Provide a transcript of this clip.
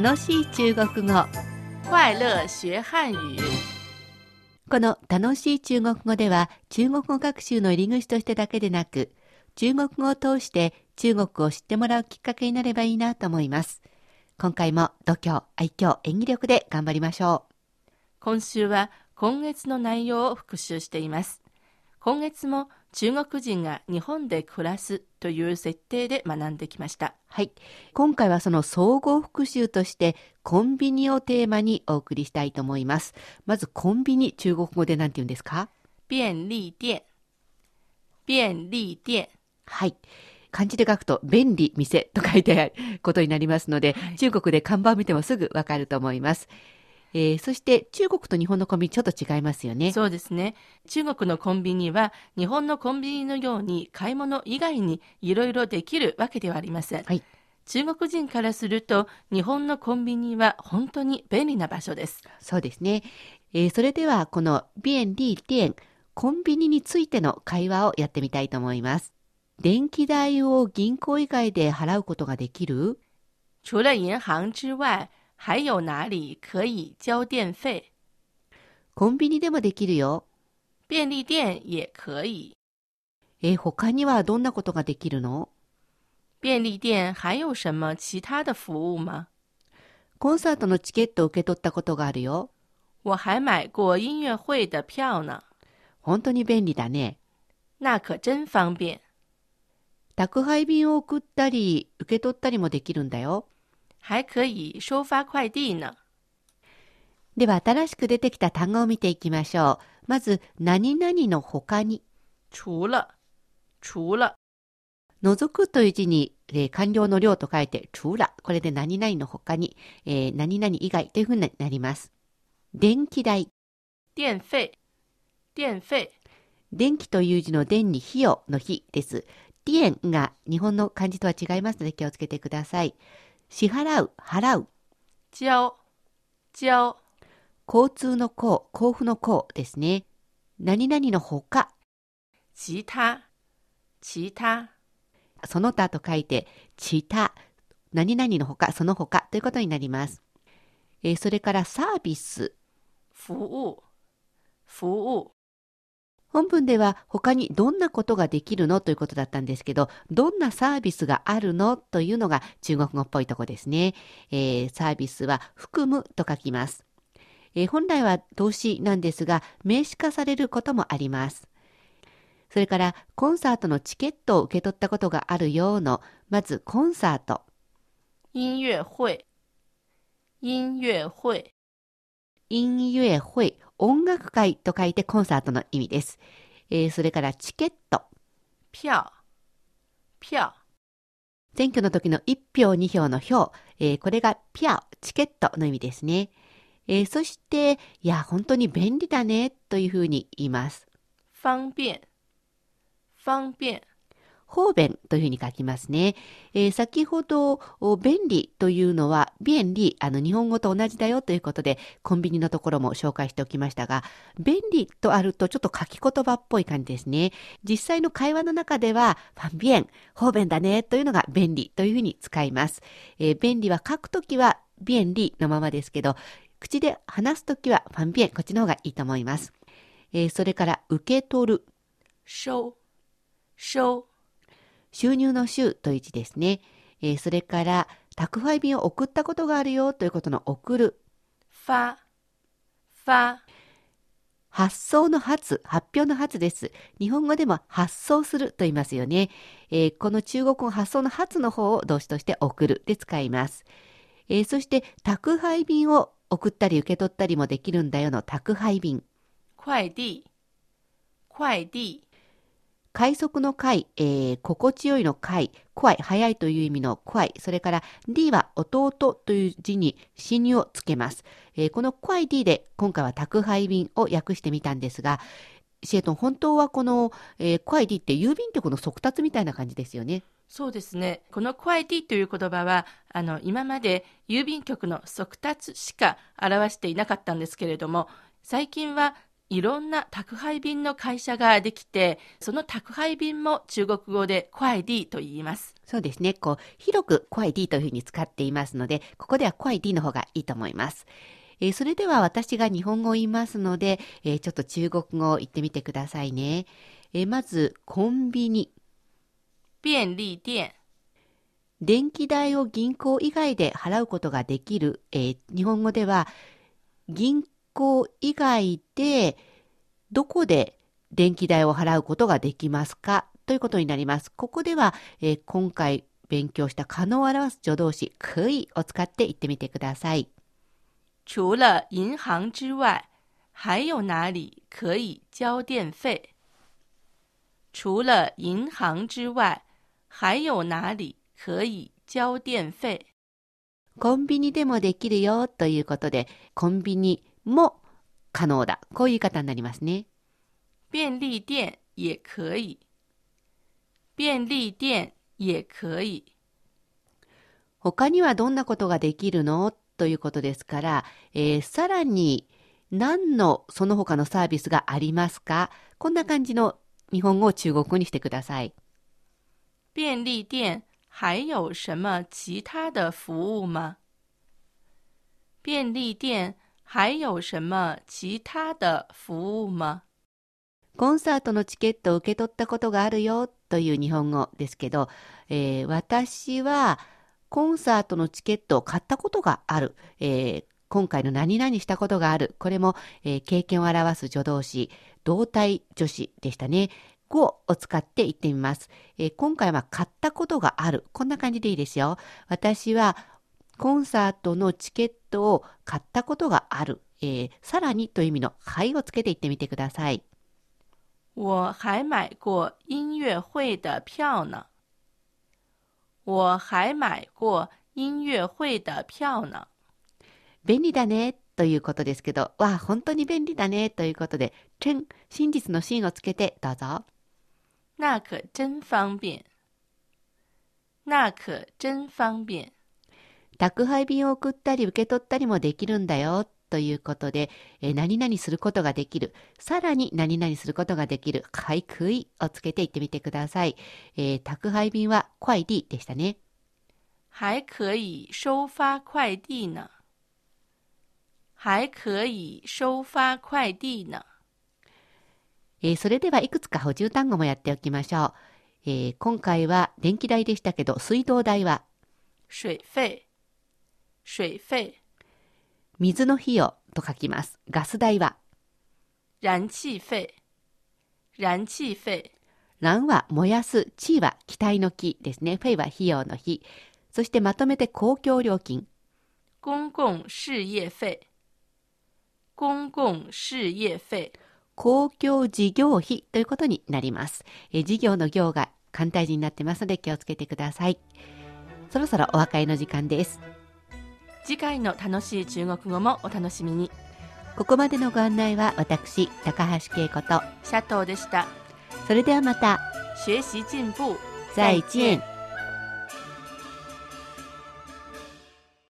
楽しい中国語快乐学汉语。この楽しい中国語では中国語学習の入り口としてだけでなく中国語を通して中国を知ってもらうきっかけになればいいなと思います今回も度胸愛嬌演技力で頑張りましょう今週は今月の内容を復習しています。今月も中国人が日本で暮らすという設定で学んできました。はい今回はその総合復習としてコンビニをテーマにお送りしたいと思いますまずコンビニ中国語で何て言うんですか？便利店。便利店。はい。漢字で書くと便利店と書いてあることになりますので、はい中国で看板を見てもすぐわかると思います。えーそして中国と日本のコンビニちょっと違いますよね。そうですね。中国のコンビニは日本のコンビニのように買い物以外にいろいろできるわけではありません。はい中国人からすると日本のコンビニは本当に便利な場所です。そうですね。えーそれではこの便利店、コンビニについての会話をやってみたいと思います。電気代を銀行以外で払うことができる？除了银行之外，还有哪里可以交电费？コンビニでもできるよ。便利店也可以。えー他にはどんなことができるの？便利店还有什么其他的服务吗？コンサートのチケットを受け取ったことがあるよ。我还买过音乐会的票呢，本当に便利だね。那可真方便。宅配便を送ったり受け取ったりもできるんだよ。还可以收发快递呢。では新しく出てきた単語を見ていきましょう。まず、何々の他に。除了，除了，除くという字に、えー完了の量と書いて、除了。これで何々の他に、えー何々以外というふうになります。電気代。电费，电费，電気という字の電に費用の日です。電が日本の漢字とは違いますので気をつけてください。支払う、払う。交，交，交通の交、交付の交ですね。何々の他。其他，其他，その他と書いて、ちた、何々の他、その他ということになります。えーそれからサービス。服务，服務。本文では他にどんなことができるのということだったんですけど、どんなサービスがあるのというのが中国語っぽいとこですね。えーサービスは含むと書きます。えー本来は動詞なんですが、名詞化されることもあります。それから、コンサートのチケットを受け取ったことがあるようの、まずコンサート。音乐会，音乐会，音乐会、音楽会と書いてコンサートの意味です。えーそれからチケット。票，票，選挙の時の1票2票の票、えーこれがピャオ、チケットの意味ですね。えーそして、いや、本当に便利だねというふうに言います。方便，方便，方便というふうに書きますね。えー先ほど、便利というのは、便利、あの、日本語と同じだよということで、コンビニのところも紹介しておきましたが、便利とあるとちょっと書き言葉っぽい感じですね。実際の会話の中では、ファンビエン、方便だねというのが便利というふうに使います。えー便利は書くときは、便利のままですけど、口で話すときは、ファンビエン、こっちの方がいいと思います。えーそれから、受け取る。収入の収という字ですね。えーそれから、宅配便を送ったことがあるよということの送る。发，发，発送の発、発表の発です。日本語でも発送すると言いますよね。えーこの中国語発送の発の方を動詞として送るで使います。えーそして、宅配便を送ったり受け取ったりもできるんだよの宅配便。快递，快遞，快速の快、えー心地よいの快、快、早いという意味の快、それから D は弟という字に死入をつけます。えーこの快 D で今回は宅配便を訳してみたんですが、シエトン、本当はこの、えー、快 D って郵便局の速達みたいな感じですよね。そうですね。この快递という言葉は、あの、今まで郵便局の速達しか表していなかったんですけれども、最近はいろんな宅配便の会社ができて、その宅配便も中国語で快递と言います。そうですね。こう、広く快递というふうに使っていますので、ここでは快遞の方がいいと思います。えーそれでは私が日本語を言いますので、えーちょっと中国語を言ってみてくださいね。えーまず、コンビニ。便利店、電気代を銀行以外で払うことができる、えー日本語では銀行以外でどこで電気代を払うことができますか？ということになります。ここでは、えー今回勉強した可能を表す助動詞可以を使って言ってみてください。除了银行之外，还有哪里可以交电费？除了银行之外，还有哪里可以交电费？コンビニでもできるよということで、コンビニも可能だ。こういう言い方になりますね。便利店也可以，便利店也可以。他にはどんなことができるの？ということですから、えーさらに何のその他のサービスがありますか？こんな感じの日本語を中国語にしてください。便利店还有什么其他的服务吗？便利店还有什么其他的服務吗？コンサートのチケットを受け取ったことがあるよという日本語ですけど、えー私はコンサートのチケットを買ったことがある。えー今回の何々したことがある。これも、えー経験を表す助動詞、動体助詞でしたね。語を使って言ってみます、え今回は買ったことがある。こんな感じでいいですよ。私はコンサートのチケットを買ったことがある。えーさらにという意味のはいをつけて言ってみてください。我还买过音乐会的票呢。我还买过音乐会的票呢。便利だねということですけど、わあ、本当に便利だねということで、真、真実の真をつけてどうぞ。那可真方便。那可真方便。宅配便を送ったり受け取ったりもできるんだよということで、えー何々することができる。さらに何々することができる。はい、くいをつけて言ってみてください。えー宅配便は快递でしたね。还可以收发快递呢。还可以收发快递呢。えーそれではいくつか補充単語もやっておきましょう。えー今回は電気代でしたけど、水道代は？水费，水费。水の費用と書きます。ガス代は燃气费，燃气费。蘭は燃やす、地は期待の木ですね。フェイは費用の日。そしてまとめて公共料金。公共事業费，公共事業費。公共事業費ということになります。えー事業の業が簡体字になってますので気をつけてください。そろそろお別れの時間です。次回の楽しい中国語もお楽しみに。ここまでのご案内は私、高橋恵子と、シャトーでした。それではまた、学習進步。再见。